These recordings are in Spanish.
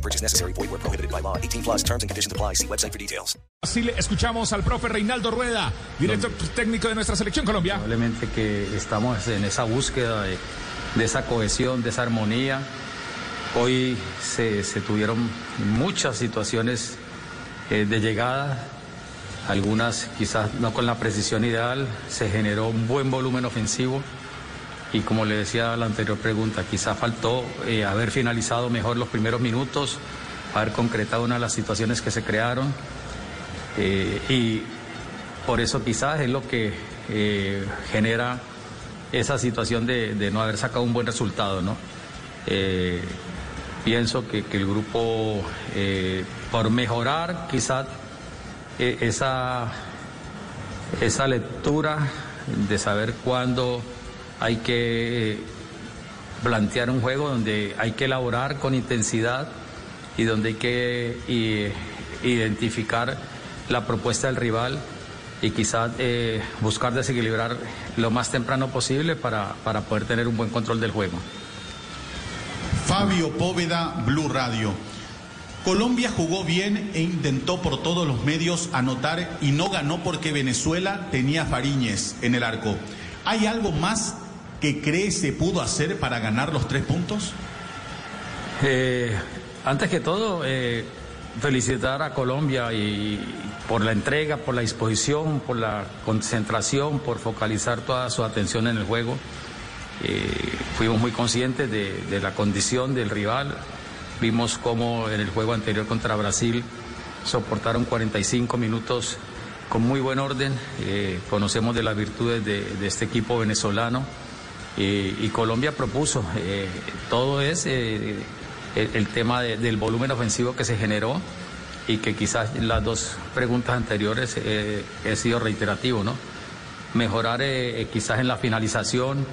No purchase necessary. Void where prohibited by law. 18 plus terms and conditions apply. See website for details. Así le escuchamos al profe Reinaldo Rueda, director técnico de nuestra selección Colombia. Probablemente que estamos en esa búsqueda de, de esa cohesión, de esa armonía. Hoy se, se tuvieron muchas situaciones eh, de llegada, algunas quizás no con la precisión ideal, se generó un buen volumen ofensivo y como le decía la anterior pregunta, quizás faltó eh, haber finalizado mejor los primeros minutos, haber concretado una de las situaciones que se crearon eh, y por eso quizás es lo que eh, genera esa situación de, no haber sacado un buen resultado, ¿no? Pienso que, el grupo, por mejorar quizás esa, esa lectura de saber cuándo hay que plantear un juego donde hay que elaborar con intensidad y donde hay que y- identificar la propuesta del rival y quizás eh, buscar desequilibrar lo más temprano posible para, para poder tener un buen control del juego. Fabio Póveda, Blue Radio. Colombia jugó bien e intentó por todos los medios anotar y no ganó porque Venezuela tenía Fariñez en el arco. ¿Hay algo más que cree se pudo hacer para ganar los tres puntos? Eh, antes que todo, eh, felicitar a Colombia por la entrega, por la disposición, por la concentración, por focalizar toda su atención en el juego. Eh, fuimos muy conscientes de, la condición del rival. Vimos cómo en el juego anterior contra Brasil soportaron 45 minutos con muy buen orden. Conocemos de las virtudes de, de este equipo venezolano. Y Colombia propuso. eh, todo es eh, el, tema de- del volumen ofensivo que se generó y que quizás las dos preguntas anteriores eh, he sido reiterativo, ¿no? Mejorar eh, quizás en la finalización.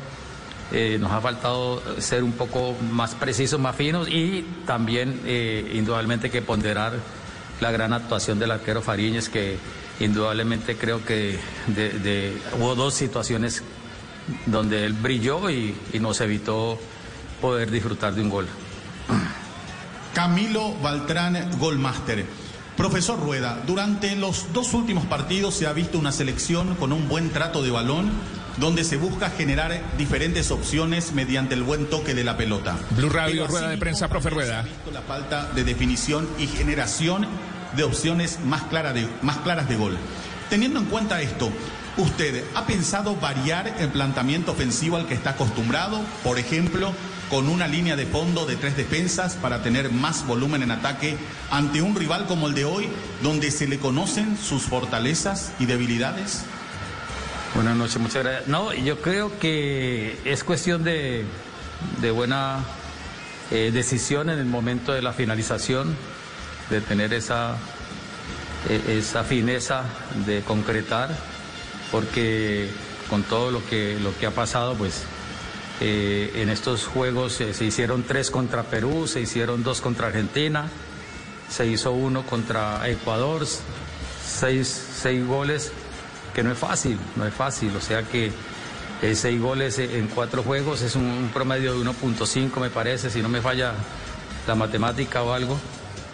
nos ha faltado ser un poco más precisos, más finos y también indudablemente que ponderar la gran actuación del arquero Fariñez que indudablemente creo que de- de- hubo dos situaciones donde él brilló y, y nos evitó poder disfrutar de un gol. Camilo Baltrán, Golmaster. Profesor Rueda, durante los dos últimos partidos se ha visto una selección con un buen trato de balón, donde se busca generar diferentes opciones mediante el buen toque de la pelota. Blue Radio, Pero rueda de prensa, profe se ha Rueda. visto la falta de definición y generación de opciones más, clara de- más claras de gol. Teniendo en cuenta esto, ¿usted ha pensado variar el planteamiento ofensivo al que está acostumbrado? Por ejemplo, con una línea de fondo de tres defensas para tener más volumen en ataque ante un rival como el de hoy, donde se le conocen sus fortalezas y debilidades? Buenas noches, muchas gracias. No, yo creo que es cuestión de, de buena eh, decisión en el momento de la finalización, de tener esa, eh, esa fineza de concretar, porque con todo lo que, lo que ha pasado, pues eh, en estos juegos se hicieron tres contra Perú, se hicieron dos contra Argentina, se hizo uno contra Ecuador, seis, seis goles, que no es fácil, no es fácil, o sea que eh, seis goles en cuatro juegos es un, un promedio de 1.5 me parece, si no me falla la matemática o algo.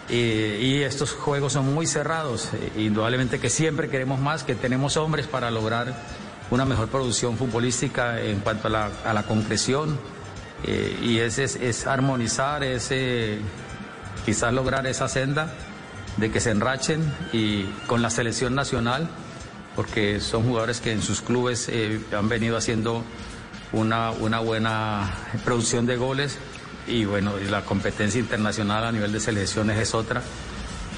Y estos juegos son muy cerrados, eh, indudablemente que siempre queremos más, que tenemos hombres para lograr una mejor producción futbolística en cuanto a la, a la concreción, eh, y ese es, armonizar, es eh, quizás lograr esa senda de que se enrachen y con la selección nacional, porque son jugadores que en sus clubes han venido haciendo una, una buena producción de goles y bueno, la competencia internacional a nivel de selecciones es otra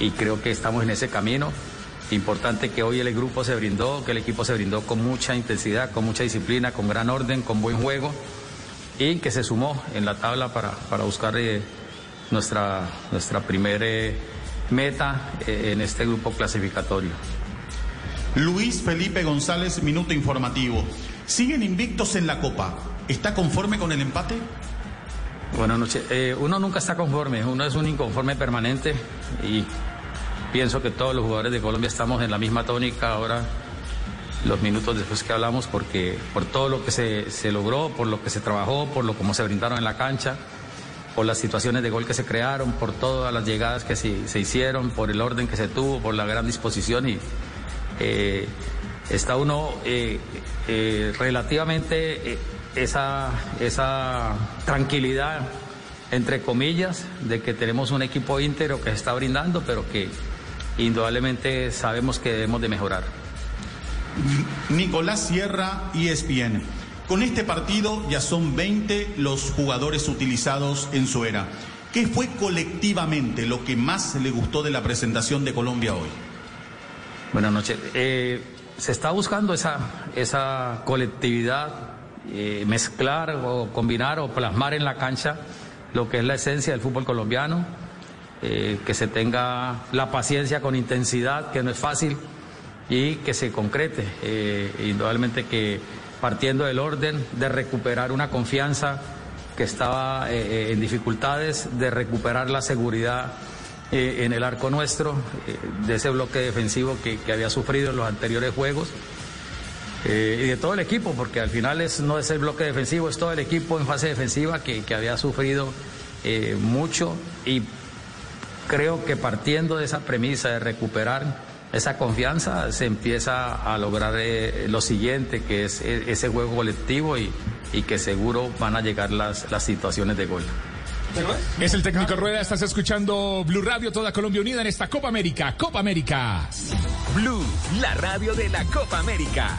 y creo que estamos en ese camino. Importante que hoy el grupo se brindó, que el equipo se brindó con mucha intensidad, con mucha disciplina, con gran orden, con buen juego y que se sumó en la tabla para, para buscar eh, nuestra, nuestra primera meta eh, en este grupo clasificatorio. Luis Felipe González, minuto informativo. Siguen invictos en la Copa. ¿Está conforme con el empate? Buenas noches. Eh, uno nunca está conforme, uno es un inconforme permanente y pienso que todos los jugadores de Colombia estamos en la misma tónica ahora, los minutos después que hablamos, porque por todo lo que se, logró, por lo que se trabajó, por lo como se brindaron en la cancha, por las situaciones de gol que se crearon, por todas las llegadas que se, se hicieron, por el orden que se tuvo, por la gran disposición y eh, está uno eh, eh, relativamente esa, esa tranquilidad, entre comillas, de que tenemos un equipo íntegro que se está brindando, pero que indudablemente sabemos que debemos de mejorar. Nicolás Sierra, ESPN. Con este partido ya son 20 los jugadores utilizados en su era. ¿Qué fue colectivamente lo que más le gustó de la presentación de Colombia hoy? Buenas noches. Eh, se está buscando esa, esa colectividad, eh, mezclar o combinar o plasmar en la cancha lo que es la esencia del fútbol colombiano, eh, que se tenga la paciencia con intensidad, que no es fácil, y que se concrete. indudablemente que partiendo del orden de recuperar una confianza que estaba en dificultades, de recuperar la seguridad eh, en el arco nuestro, eh, de ese bloque defensivo que, había sufrido en los anteriores juegos. Eh, y de todo el equipo, porque al final es, no es el bloque defensivo, es todo el equipo en fase defensiva que, que había sufrido mucho y creo que partiendo de esa premisa de recuperar esa confianza se empieza a lograr lo siguiente, que es ese juego colectivo y, y que seguro van a llegar las, las situaciones de gol. Es el técnico Rueda, estás escuchando Blue Radio, toda Colombia unida en esta Copa América. Copa América. Blue, la radio de la Copa América.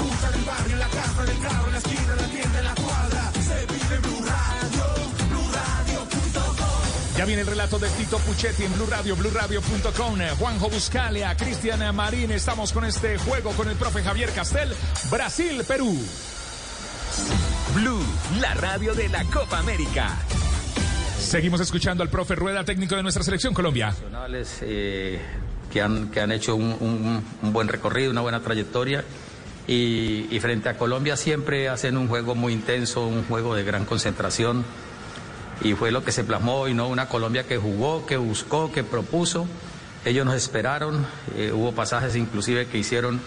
En el barrio, en la casa, en el carro, en la esquina, en la tienda, en la cuadra. Se vive Blue Radio, BlueRadio.com. Ya viene el relato de Tito Puchetti en Blue Radio, BlueRadio.com. Juanjo Buscalia, Cristian Marín. Estamos con este juego con el profe Javier Castel. Brasil, Perú. Blue, la radio de la Copa América. Seguimos escuchando al profe Rueda, técnico de nuestra selección Colombia. Eh, que, han, que han hecho un, buen recorrido, una buena trayectoria. Y, frente a Colombia siempre hacen un juego muy intenso, un juego de gran concentración. Y fue lo que se plasmó hoy, ¿no? Una Colombia que jugó, que buscó, que propuso. Ellos nos esperaron. Eh, hubo pasajes inclusive que hicieron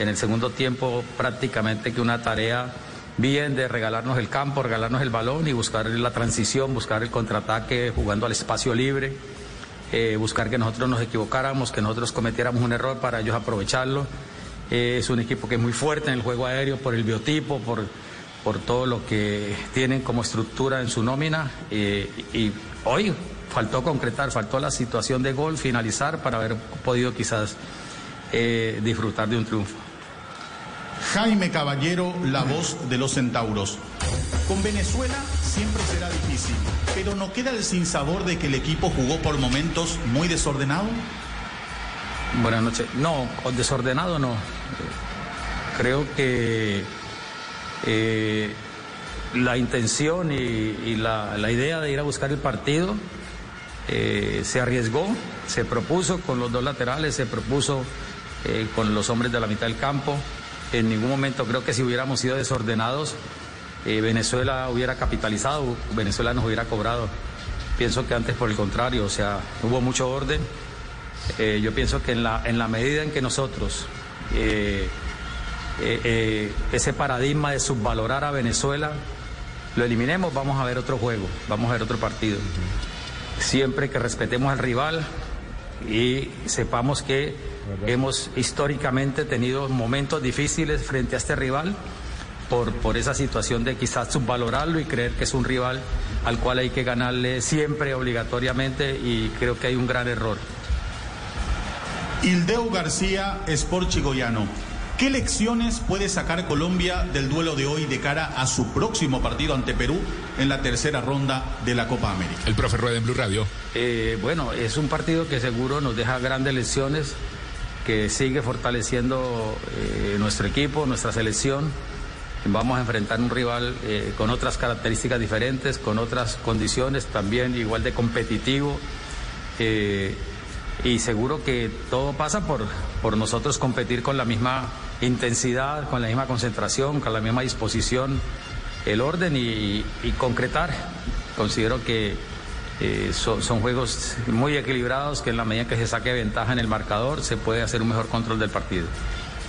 en el segundo tiempo prácticamente que una tarea bien de regalarnos el campo, regalarnos el balón y buscar la transición, buscar el contraataque jugando al espacio libre, eh, buscar que nosotros nos equivocáramos, que nosotros cometiéramos un error para ellos aprovecharlo. Eh, es un equipo que es muy fuerte en el juego aéreo por el biotipo, por, por todo lo que tienen como estructura en su nómina. Eh, y hoy faltó concretar, faltó la situación de gol, finalizar para haber podido quizás disfrutar de un triunfo. Jaime Caballero, la voz de los centauros. Con Venezuela siempre será difícil, pero ¿no queda el sinsabor de que el equipo jugó por momentos muy desordenado? Buenas noches. No, desordenado no. Creo que eh, la intención y, la, idea de ir a buscar el partido eh, se arriesgó, se propuso con los dos laterales, se propuso eh, con los hombres de la mitad del campo. En ningún momento creo que si hubiéramos sido desordenados, Venezuela hubiera capitalizado, Venezuela nos hubiera cobrado. Pienso que antes por el contrario, o sea, hubo mucho orden. Yo pienso que en la medida en que nosotros eh, ese paradigma de subvalorar a Venezuela lo eliminemos, vamos a ver otro juego, vamos a ver otro partido. Siempre que respetemos al rival y sepamos que Hemos históricamente tenido momentos difíciles frente a este rival por, por esa situación de quizás subvalorarlo y creer que es un rival al cual hay que ganarle siempre obligatoriamente y creo que hay un gran error. Ildeo García, Sport Chigoyano. ¿Qué lecciones puede sacar Colombia del duelo de hoy de cara a su próximo partido ante Perú en la tercera ronda de la Copa América? El profe Rueda en Blue Radio. Eh, bueno, es un partido que seguro nos deja grandes lecciones que sigue fortaleciendo eh, nuestro equipo, nuestra selección. vamos a enfrentar un rival eh, con otras características diferentes, con otras condiciones también igual de competitivo. Y seguro que todo pasa por, por nosotros competir con la misma intensidad, con la misma concentración, con la misma disposición, el orden y, y concretar. Considero que eh, son, son, juegos muy equilibrados que en la medida que se saque ventaja en el marcador se puede hacer un mejor control del partido.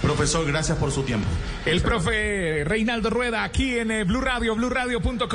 Profesor, gracias por su tiempo. El profe Reinaldo Rueda aquí en eh, Blue Radio, BlueRadio.com.